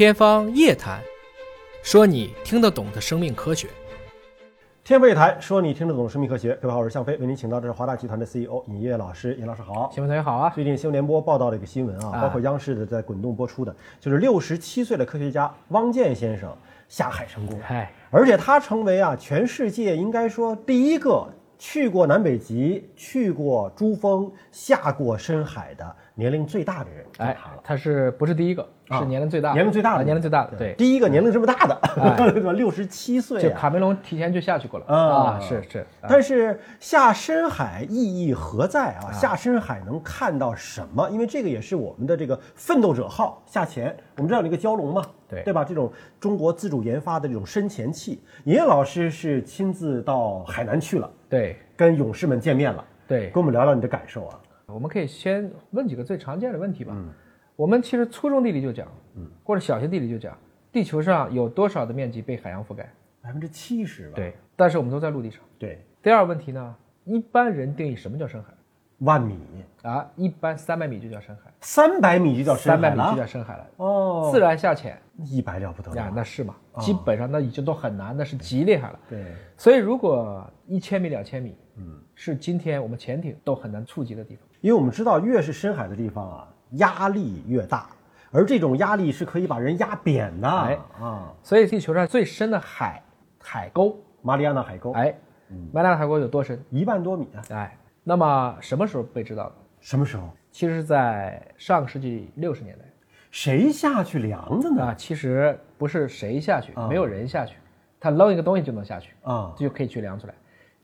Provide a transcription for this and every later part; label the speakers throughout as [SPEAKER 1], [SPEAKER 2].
[SPEAKER 1] 天方夜谭，说你听得懂的生命科学。
[SPEAKER 2] 天方夜谭，说你听得懂的生命科学。各位好，我是向飞，为您请到的是华大集团的 CEO 尹烨老师。尹老师好。
[SPEAKER 1] 新闻同学好啊！
[SPEAKER 2] 最近新闻联播报道了一个新闻啊，
[SPEAKER 1] 啊
[SPEAKER 2] 包括央视的在滚动播出的，就是六十七岁的科学家汪建先生下海成功，
[SPEAKER 1] 嗨，
[SPEAKER 2] 而且他成为啊全世界应该说第一个去过南北极、去过珠峰、下过深海的年龄最大的人。
[SPEAKER 1] 哎
[SPEAKER 2] 他
[SPEAKER 1] 是不是第一个？
[SPEAKER 2] 啊
[SPEAKER 1] 是年龄最大，
[SPEAKER 2] 年龄最大的，
[SPEAKER 1] 啊年龄最大的，对。
[SPEAKER 2] 第一个年龄这么大的，
[SPEAKER 1] 哎
[SPEAKER 2] 对吧？六十七岁啊。
[SPEAKER 1] 就卡梅隆提前就下去过了
[SPEAKER 2] 啊
[SPEAKER 1] 是是，啊
[SPEAKER 2] 但是下深海意义何在啊？下深海能看到什么？因为这个也是我们的这个奋斗者号下潜，我们知道有那个蛟龙嘛，
[SPEAKER 1] 对
[SPEAKER 2] 对吧？这种中国自主研发的这种深潜器，尹烨老师是亲自到海南去了，
[SPEAKER 1] 对
[SPEAKER 2] 跟勇士们见面了，
[SPEAKER 1] 对
[SPEAKER 2] 跟，我们聊聊你的感受啊。
[SPEAKER 1] 我们可以先问几个最常见的问题吧。我们其实初中地理就讲，或者小学地理就讲，地球上有多少的面积被海洋覆盖？
[SPEAKER 2] 百分之七十吧？
[SPEAKER 1] 对，但是我们都在陆地上。
[SPEAKER 2] 对，
[SPEAKER 1] 第二个问题呢，一般人定义什么叫深海
[SPEAKER 2] 万米，
[SPEAKER 1] 啊？一般三百米就叫深海，
[SPEAKER 2] 三百米就叫深海
[SPEAKER 1] 三百米就叫深海了。
[SPEAKER 2] 哦，
[SPEAKER 1] 自然下潜
[SPEAKER 2] 一百了不得
[SPEAKER 1] 呀，
[SPEAKER 2] 了。
[SPEAKER 1] 那是嘛？基本上那已经都很难，那是极厉害了。
[SPEAKER 2] 对，
[SPEAKER 1] 所以如果一千米、两千米，嗯，是今天我们潜艇都很难触及的地方。
[SPEAKER 2] 因为我们知道，越是深海的地方啊，压力越大，而这种压力是可以把人压扁的。
[SPEAKER 1] 哎
[SPEAKER 2] 啊，
[SPEAKER 1] 所以地球上最深的海海沟，
[SPEAKER 2] 马里亚纳海沟，
[SPEAKER 1] 哎，马里亚纳海沟有多深？
[SPEAKER 2] 一万多米啊！
[SPEAKER 1] 哎，那么什么时候被知道的？
[SPEAKER 2] 什么时候？
[SPEAKER 1] 其实是在上个世纪六十年代
[SPEAKER 2] 谁下去量的呢？
[SPEAKER 1] 啊。其实不是谁下去，
[SPEAKER 2] 啊
[SPEAKER 1] 没有人下去，他扔一个东西就能下去，
[SPEAKER 2] 啊，
[SPEAKER 1] 这就可以去量出来。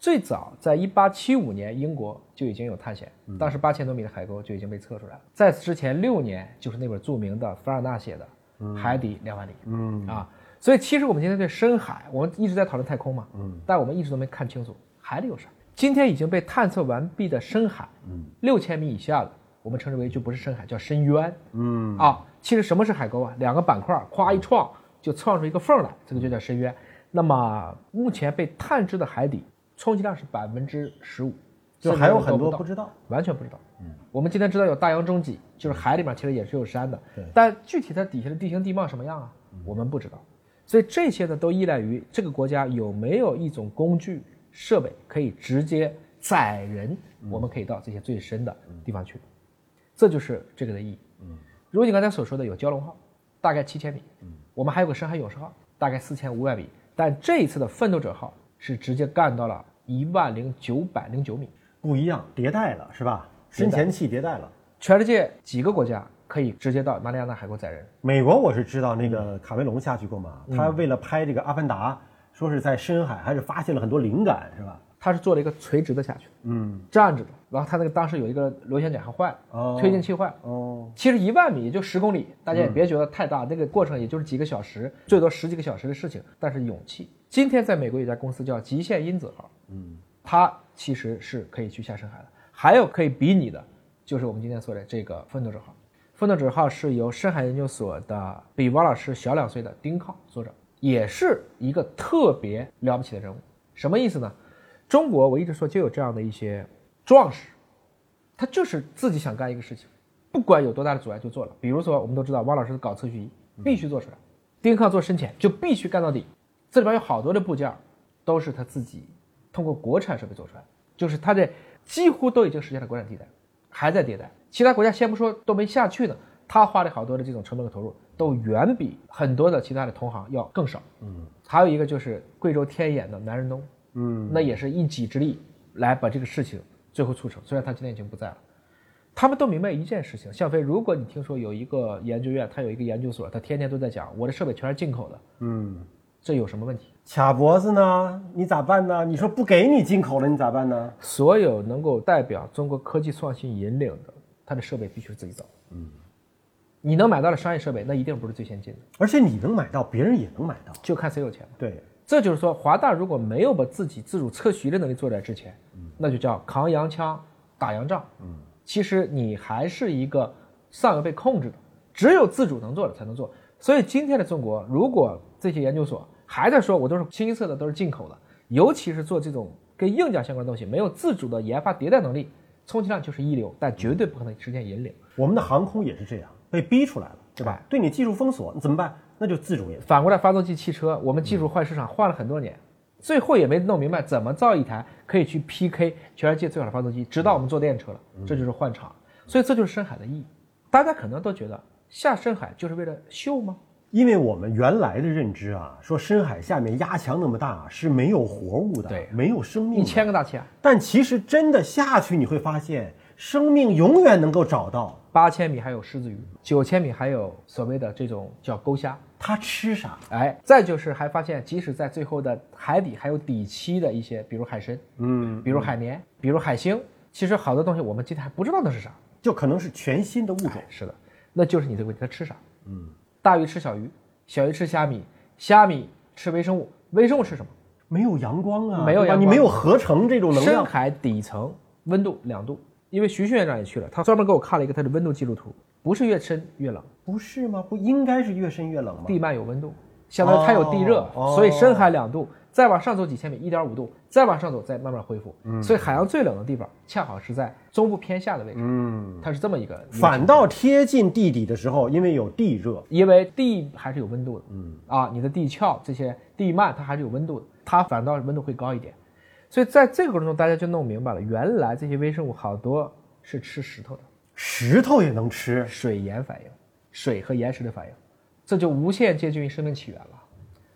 [SPEAKER 1] 最早在一八七五年，英国就已经有探险，当时八千多米的海沟就已经被测出来了。在此之前六年，就是那本著名的凡尔纳写的《海底两万里》。
[SPEAKER 2] 嗯
[SPEAKER 1] 啊，所以其实我们今天对深海，我们一直在讨论太空嘛，嗯，但我们一直都没看清楚海里有啥。今天已经被探测完毕的深海，嗯，六千米以下了，我们称之为就不是深海，叫深渊。
[SPEAKER 2] 嗯
[SPEAKER 1] 啊，其实什么是海沟啊？两个板块儿咵一撞，就撞出一个缝儿来，这个就叫深渊。那么目前被探知的海底充其量是百分之十五，
[SPEAKER 2] 就还有很多
[SPEAKER 1] 不
[SPEAKER 2] 不知道。
[SPEAKER 1] 完全不知道。嗯，我们今天知道有大洋中脊，就是海里面其实也是有山的，
[SPEAKER 2] 对
[SPEAKER 1] 但具体它底下的地形地貌什么样啊，我们不知道。所以这些呢，都依赖于这个国家有没有一种工具设备可以直接载人，我们可以到这些最深的地方去。这就是这个的意义。嗯，如你刚才所说的，有蛟龙号，大概七千米。嗯，我们还有个深海勇士号，大概四千五百米。但这一次的奋斗者号是直接干到了一万零九百零九米。
[SPEAKER 2] 不一样，迭代了是吧？深潜器迭代了。
[SPEAKER 1] 全世界几个国家可以直接到马里亚纳海沟载人？
[SPEAKER 2] 美国我是知道那个卡梅隆下去过嘛，他为了拍这个《阿凡达》，说是在深海还是发现了很多灵感是吧？
[SPEAKER 1] 他是做了一个垂直的下去，
[SPEAKER 2] 嗯，
[SPEAKER 1] 站着的。然后他那个当时有一个螺旋桨还坏了，
[SPEAKER 2] 哦
[SPEAKER 1] 推进器坏了。
[SPEAKER 2] 哦，
[SPEAKER 1] 其实一万米也就十公里，大家也别觉得太大，那个过程也就是几个小时，最多十几个小时的事情。但是勇气，今天在美国有一家公司叫极限因子号，嗯，它其实是可以去下深海的。还有可以比拟的，就是我们今天说的这个奋斗者号。奋斗者号是由深海研究所的比王老师小两岁的丁浩所长，也是一个特别了不起的人物。什么意思呢？中国我一直说就有这样的一些壮士，他就是自己想干一个事情，不管有多大的阻碍就做了。比如说，我们都知道汪老师搞测序仪必须做出来，丁克做深潜就必须干到底。这里边有好多的部件都是他自己通过国产设备做出来，就是他这几乎都已经实现了国产替代，还在迭代。其他国家先不说都没下去呢，他花了好多的这种成本和投入，都远比很多的其他的同行要更少。嗯，还有一个就是贵州天眼的南仁东，
[SPEAKER 2] 嗯，
[SPEAKER 1] 那也是一己之力来把这个事情最后促成。虽然他今天已经不在了，他们都明白一件事情：向飞，如果你听说有一个研究院，他有一个研究所，他天天都在讲我的设备全是进口的，
[SPEAKER 2] 嗯，
[SPEAKER 1] 这有什么问题？
[SPEAKER 2] 卡脖子呢？你咋办呢？你说不给你进口了，你咋办呢？
[SPEAKER 1] 所有能够代表中国科技创新引领的，他的设备必须是自己造。嗯，你能买到的商业设备，那一定不是最先进的，
[SPEAKER 2] 而且你能买到，别人也能买到。
[SPEAKER 1] 就看谁有钱了。
[SPEAKER 2] 对，
[SPEAKER 1] 这就是说，华大如果没有把自己自主测序的能力做在之前，那就叫扛洋枪、打洋仗。嗯，其实你还是一个上游被控制的，只有自主能做的才能做。所以今天的中国，如果这些研究所还在说我都是清一色的都是进口的，尤其是做这种跟硬件相关的东西，没有自主的研发迭代能力，充其量就是一流，但绝对不可能实现引领。
[SPEAKER 2] 我们的航空也是这样，被逼出来了。对吧？对你技术封锁，你怎么办？那就自主研发。
[SPEAKER 1] 反过来，发动机汽车，我们技术换市场换了很多年，最后也没弄明白怎么造一台可以去 PK 全世界最好的发动机，直到我们做电车了，这就是换厂。所以这就是深海的意义。大家可能都觉得下深海就是为了秀吗？
[SPEAKER 2] 因为我们原来的认知啊，说深海下面压强那么大是没有活物的，
[SPEAKER 1] 对
[SPEAKER 2] 没有生命，
[SPEAKER 1] 一千个大气压，
[SPEAKER 2] 但其实真的下去，你会发现生命永远能够找到。
[SPEAKER 1] 八千米还有狮子鱼，九千米还有所谓的这种叫钩虾。
[SPEAKER 2] 它吃啥？
[SPEAKER 1] 哎，再就是还发现，即使在最后的海底还有底栖的一些，比如海参，
[SPEAKER 2] 嗯，
[SPEAKER 1] 比如海绵，比如海星，其实好多东西我们今天还不知道那是啥。
[SPEAKER 2] 就可能是全新的物种。
[SPEAKER 1] 哎是的，那就是你这个问题，它吃啥？嗯，大鱼吃小鱼，小鱼吃虾米，虾米吃微生物，微生物吃什么？
[SPEAKER 2] 没有阳光啊，
[SPEAKER 1] 没有阳光
[SPEAKER 2] 你没有合成这种能量。
[SPEAKER 1] 深海底层温度两度，因为徐训院长也去了，他专门给我看了一个他的温度记录图，不是越深越冷，
[SPEAKER 2] 不是吗？不应该是越深越冷吗？
[SPEAKER 1] 地幔有温度，相当于它有地热，
[SPEAKER 2] 哦
[SPEAKER 1] 所以深海两度，再往上走几千米，一点五度，再往上走再慢慢恢复。所以海洋最冷的地方恰好是在中部偏下的位置，
[SPEAKER 2] 嗯，
[SPEAKER 1] 它是这么一个。
[SPEAKER 2] 反倒贴近地底的时候，因为有地热，
[SPEAKER 1] 因为地还是有温度的，嗯啊，你的地壳这些地幔它还是有温度的，它反倒温度会高一点，所以在这个过程中，大家就弄明白了，原来这些微生物好多是吃石头的，
[SPEAKER 2] 石头也能吃。
[SPEAKER 1] 水盐反应，水和岩石的反应，这就无限接近于生命起源了。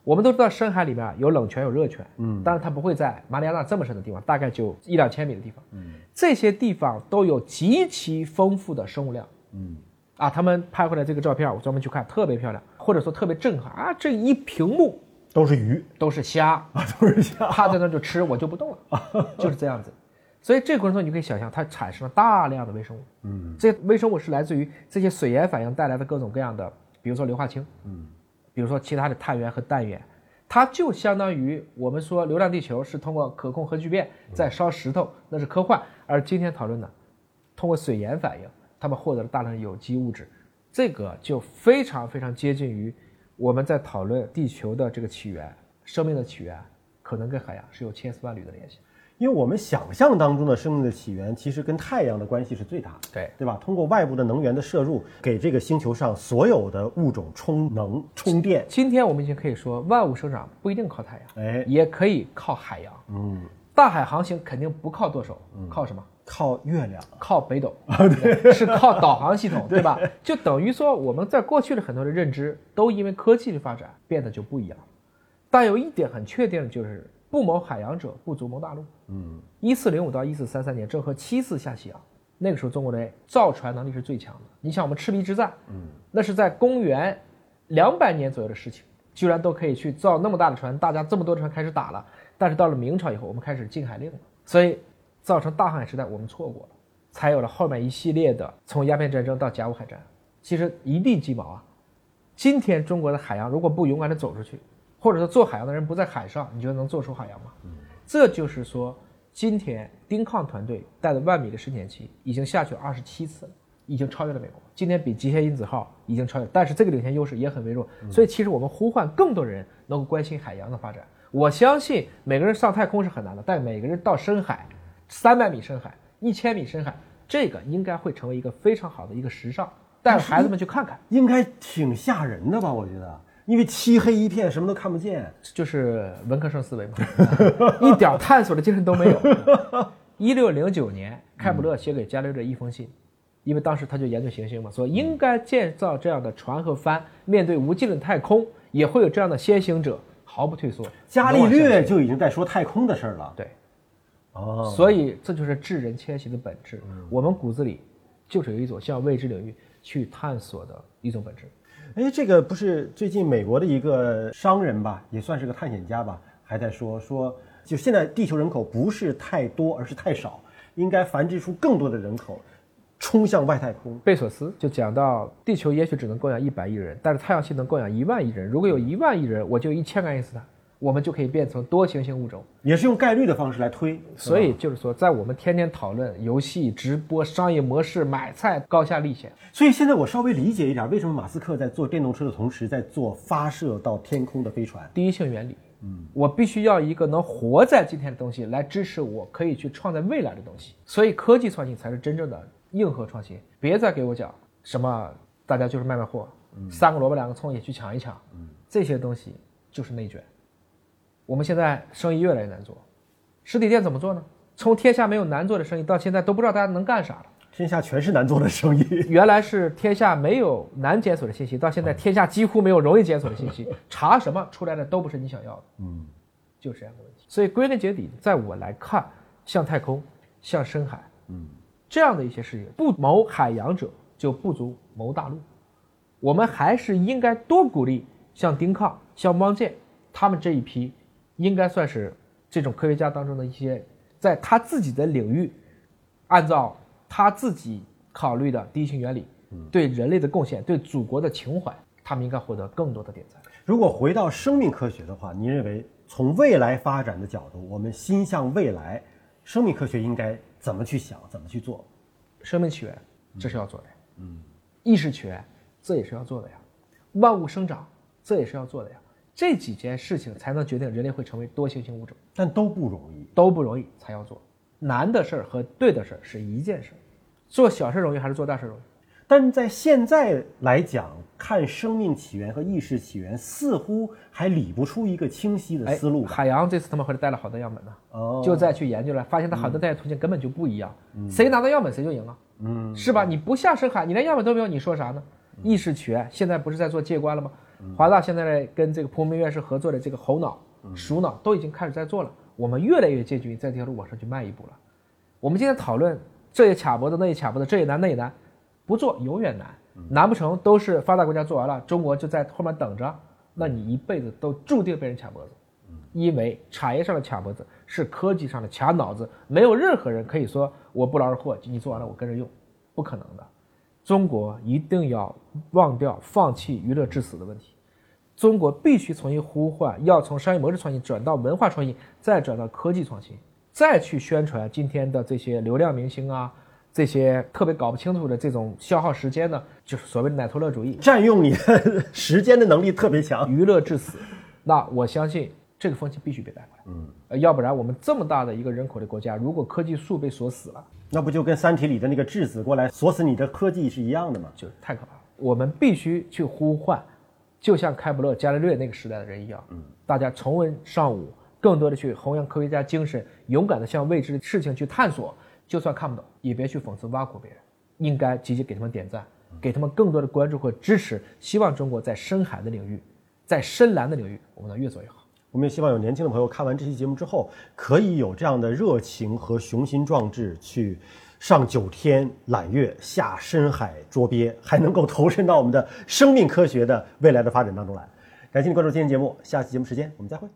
[SPEAKER 1] 我们都知道深海里面有冷泉有热泉，嗯，但是它不会在马里亚纳这么深的地方，大概就一两千米的地方，嗯，这些地方都有极其丰富的生物量，嗯，啊，他们拍回来这个照片，我专门去看，特别漂亮，或者说特别震撼啊，这一屏幕
[SPEAKER 2] 都是鱼
[SPEAKER 1] 都是虾，
[SPEAKER 2] 啊，都是虾。
[SPEAKER 1] 趴在那就吃，我就不动了，就是这样子。所以这个过程中，你可以想象，它产生了大量的微生物。嗯，这些微生物是来自于这些水盐反应带来的各种各样的，比如说硫化氢，嗯，比如说其他的碳源和氮源，它就相当于我们说《流浪地球》是通过可控核聚变在烧石头，那是科幻。而今天讨论的，通过水盐反应，他们获得了大量的有机物质，这个就非常非常接近于我们在讨论地球的这个起源、生命的起源，可能跟海洋是有千丝万缕的联系。
[SPEAKER 2] 因为我们想象当中的生命的起源，其实跟太阳的关系是最大的，
[SPEAKER 1] 对
[SPEAKER 2] 对吧？通过外部的能源的摄入，给这个星球上所有的物种充能、充电。
[SPEAKER 1] 今天我们已经可以说，万物生长不一定靠太阳，
[SPEAKER 2] 哎，
[SPEAKER 1] 也可以靠海洋。
[SPEAKER 2] 嗯，
[SPEAKER 1] 大海航行肯定不靠舵手，靠什么？
[SPEAKER 2] 靠月亮。
[SPEAKER 1] 靠北斗，是靠导航系统，对吧？就等于说，我们在过去的很多的认知，都因为科技的发展变得就不一样。但有一点很确定的就是，不谋海洋者，不足谋大陆。嗯，一四零五到一四三三年，郑和七次下西洋，那个时候中国人造船能力是最强的。你像我们赤壁之战，嗯，那是在公元两百年左右的事情，居然都可以去造那么大的船，大家这么多船开始打了。但是到了明朝以后，我们开始禁海令了，所以造成大航海时代我们错过了，才有了后面一系列的从鸦片战争到甲午海战，其实一地鸡毛啊。今天中国的海洋如果不勇敢的走出去，或者说做海洋的人不在海上，你觉得能做出海洋吗？这就是说，今天丁抗团队带的万米的深潜器已经下去二十七次了，已经超越了美国。今天比极限因子号已经超越，但是这个领先优势也很微弱。所以其实我们呼唤更多人能够关心海洋的发展。我相信每个人上太空是很难的，但每个人到深海，三百米深海、一千米深海，这个应该会成为一个非常好的一个时尚，带着孩子们去看看。
[SPEAKER 2] 应该挺吓人的吧？我觉得，因为漆黑一片，什么都看不见。
[SPEAKER 1] 就是文科生思维嘛，一点探索的精神都没有。一六零九年，开普勒写给伽利略一封信，因为当时他就研究行星嘛，说应该建造这样的船和帆，面对无尽的太空，也会有这样的先行者，毫不退缩。
[SPEAKER 2] 伽利略就已经在说太空的事儿了。
[SPEAKER 1] 对，
[SPEAKER 2] 哦，
[SPEAKER 1] 所以这就是智人迁徙的本质。我们骨子里就是有一种向未知领域去探索的一种本质。
[SPEAKER 2] 哎，这个不是最近美国的一个商人吧，也算是个探险家吧，还在说说，就现在地球人口不是太多，而是太少，应该繁殖出更多的人口，冲向外太空。
[SPEAKER 1] 贝索斯就讲到，地球也许只能供养一百亿人，但是太阳系能供养一万亿人。如果有一万亿人，我就一千个爱因斯坦，我们就可以变成多行星物种。
[SPEAKER 2] 也是用概率的方式来推，
[SPEAKER 1] 所以就是说，在我们天天讨论游戏、直播、商业模式、买菜高下立现。
[SPEAKER 2] 所以现在我稍微理解一点，为什么马斯克在做电动车的同时，在做发射到天空的飞船。
[SPEAKER 1] 第一性原理，嗯，我必须要一个能活在今天的东西来支持我可以去创造未来的东西。所以科技创新才是真正的硬核创新。别再给我讲什么大家就是卖卖货，三个萝卜两个葱也去抢一抢，这些东西就是内卷。我们现在生意越来越难做，实体店怎么做呢？从天下没有难做的生意，到现在都不知道大家能干啥了。
[SPEAKER 2] 天下全是难做的生意。
[SPEAKER 1] 原来是天下没有难检索的信息，到现在天下几乎没有容易检索的信息，查什么出来的都不是你想要的。嗯，就是这样的问题。所以归根结底，在我来看，像太空、像深海，嗯，这样的一些事情，不谋海洋者就不足谋大陆。我们还是应该多鼓励像丁抗、像汪建他们这一批，应该算是这种科学家当中的一些，在他自己的领域，按照他自己考虑的第一性原理，对人类的贡献，对祖国的情怀，他们应该获得更多的点赞。
[SPEAKER 2] 如果回到生命科学的话，您认为从未来发展的角度，我们心向未来，生命科学应该怎么去想，怎么去做？
[SPEAKER 1] 生命起源，这是要做的。嗯，意识起源，这也是要做的呀。万物生长，这也是要做的呀。这几件事情才能决定人类会成为多行星物种，
[SPEAKER 2] 但都不容易，
[SPEAKER 1] 都不容易，才要做。难的事儿和对的事儿是一件事儿，做小事容易还是做大事容易？
[SPEAKER 2] 但在现在来讲，看生命起源和意识起源，似乎还理不出一个清晰的思路。
[SPEAKER 1] 海洋这次他们回来带了好多样本呢，哦，就再去研究了，发现它好多代谢途径根本就不一样，谁拿到样本谁就赢了，嗯，是吧？你不下深海，你连样本都没有，你说啥呢？意识起源现在不是在做介关了吗？华大现在跟这个蒲明院士合作的这个猴脑、鼠脑都已经开始在做了。我们越来越接近于在这条路往上去迈一步了。我们今天讨论这也卡脖子，那也卡脖子，这也难，那也难，不做永远难，难不成都是发达国家做完了，中国就在后面等着？那你一辈子都注定被人卡脖子，因为产业上的卡脖子是科技上的卡脑子，没有任何人可以说我不劳而获，你做完了我跟着用，不可能的。中国一定要忘掉放弃娱乐至死的问题。中国必须重新呼唤，要从商业模式创新转到文化创新，再转到科技创新，再去宣传今天的这些流量明星啊，这些特别搞不清楚的这种消耗时间呢，就是所谓的奶头乐主义，
[SPEAKER 2] 占用你的时间的能力特别强，
[SPEAKER 1] 娱乐至死。那我相信这个风气必须被带回来，嗯，要不然我们这么大的一个人口的国家，如果科技树被锁死了，
[SPEAKER 2] 那不就跟《三体》里的那个质子过来锁死你的科技是一样的吗？
[SPEAKER 1] 就太可怕了。我们必须去呼唤。就像开普勒、伽利略那个时代的人一样，嗯，大家重温尚武，更多的去弘扬科学家精神，勇敢的向未知的事情去探索。就算看不懂，也别去讽刺挖苦别人，应该积极给他们点赞，给他们更多的关注和支持。希望中国在深海的领域，在深蓝的领域，我们能越做越好。
[SPEAKER 2] 我们也希望有年轻的朋友看完这期节目之后，可以有这样的热情和雄心壮志去。上九天揽月，下深海捉鳖，还能够投身到我们的生命科学的未来的发展当中来。感谢你关注今天节目，下期节目时间我们再会。